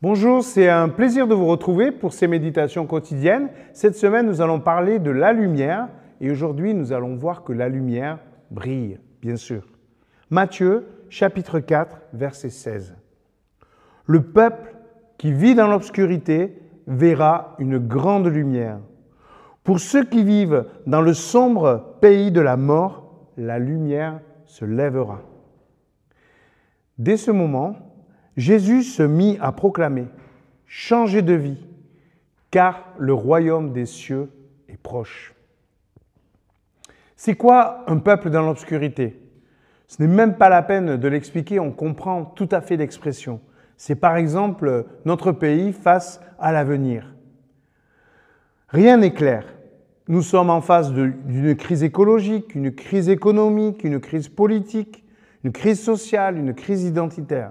Bonjour, c'est un plaisir de vous retrouver pour ces méditations quotidiennes. Cette semaine, nous allons parler de la lumière et aujourd'hui, nous allons voir que la lumière brille, bien sûr. Matthieu, chapitre 4, verset 16. Le peuple qui vit dans l'obscurité verra une grande lumière. Pour ceux qui vivent dans le sombre pays de la mort, la lumière se lèvera. Dès ce moment, Jésus se mit à proclamer, Changez de vie, car le royaume des cieux est proche. C'est quoi un peuple dans l'obscurité? Ce n'est même pas la peine de l'expliquer, on comprend tout à fait l'expression. C'est par exemple notre pays face à l'avenir. Rien n'est clair. Nous sommes en face d'une crise écologique, une crise économique, une crise politique, une crise sociale, une crise identitaire.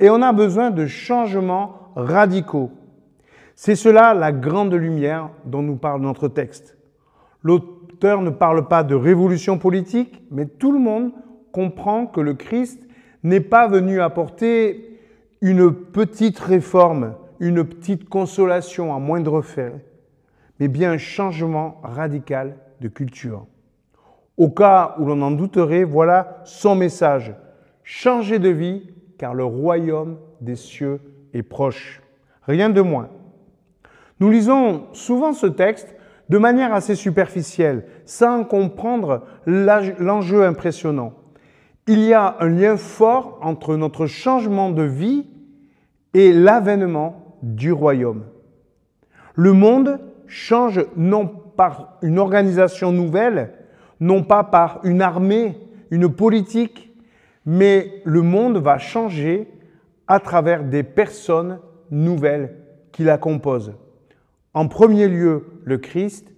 Et on a besoin de changements radicaux. C'est cela la grande lumière dont nous parle notre texte. L'auteur ne parle pas de révolution politique, mais tout le monde comprend que le Christ n'est pas venu apporter une petite réforme, une petite consolation à moindre frais, mais bien un changement radical de culture. Au cas où l'on en douterait, voilà son message. Changer de vie car le royaume des cieux est proche. Rien de moins. Nous lisons souvent ce texte de manière assez superficielle, sans comprendre l'enjeu impressionnant. Il y a un lien fort entre notre changement de vie et l'avènement du royaume. Le monde change non par une organisation nouvelle, non pas par une armée, une politique, mais le monde va changer à travers des personnes nouvelles qui la composent. En premier lieu, le Christ,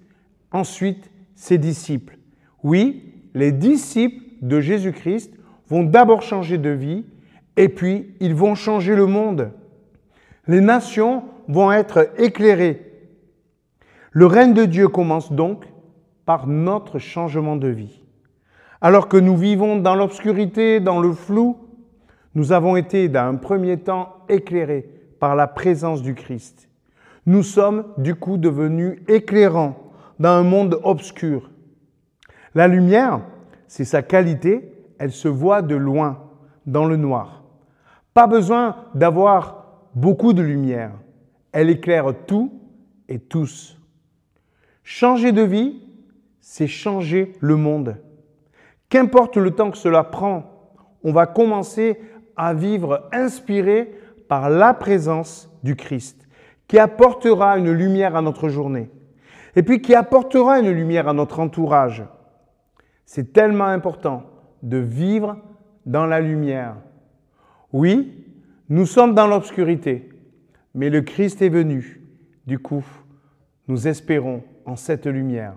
ensuite ses disciples. Oui, les disciples de Jésus-Christ vont d'abord changer de vie et puis ils vont changer le monde. Les nations vont être éclairées. Le règne de Dieu commence donc par notre changement de vie. Alors que nous vivons dans l'obscurité, dans le flou, nous avons été d'un premier temps éclairés par la présence du Christ. Nous sommes du coup devenus éclairants dans un monde obscur. La lumière, c'est sa qualité, elle se voit de loin, dans le noir. Pas besoin d'avoir beaucoup de lumière, elle éclaire tout et tous. Changer de vie, c'est changer le monde. Qu'importe le temps que cela prend, on va commencer à vivre inspiré par la présence du Christ, qui apportera une lumière à notre journée, et puis qui apportera une lumière à notre entourage. C'est tellement important de vivre dans la lumière. Oui, nous sommes dans l'obscurité, mais le Christ est venu. Du coup, nous espérons en cette lumière.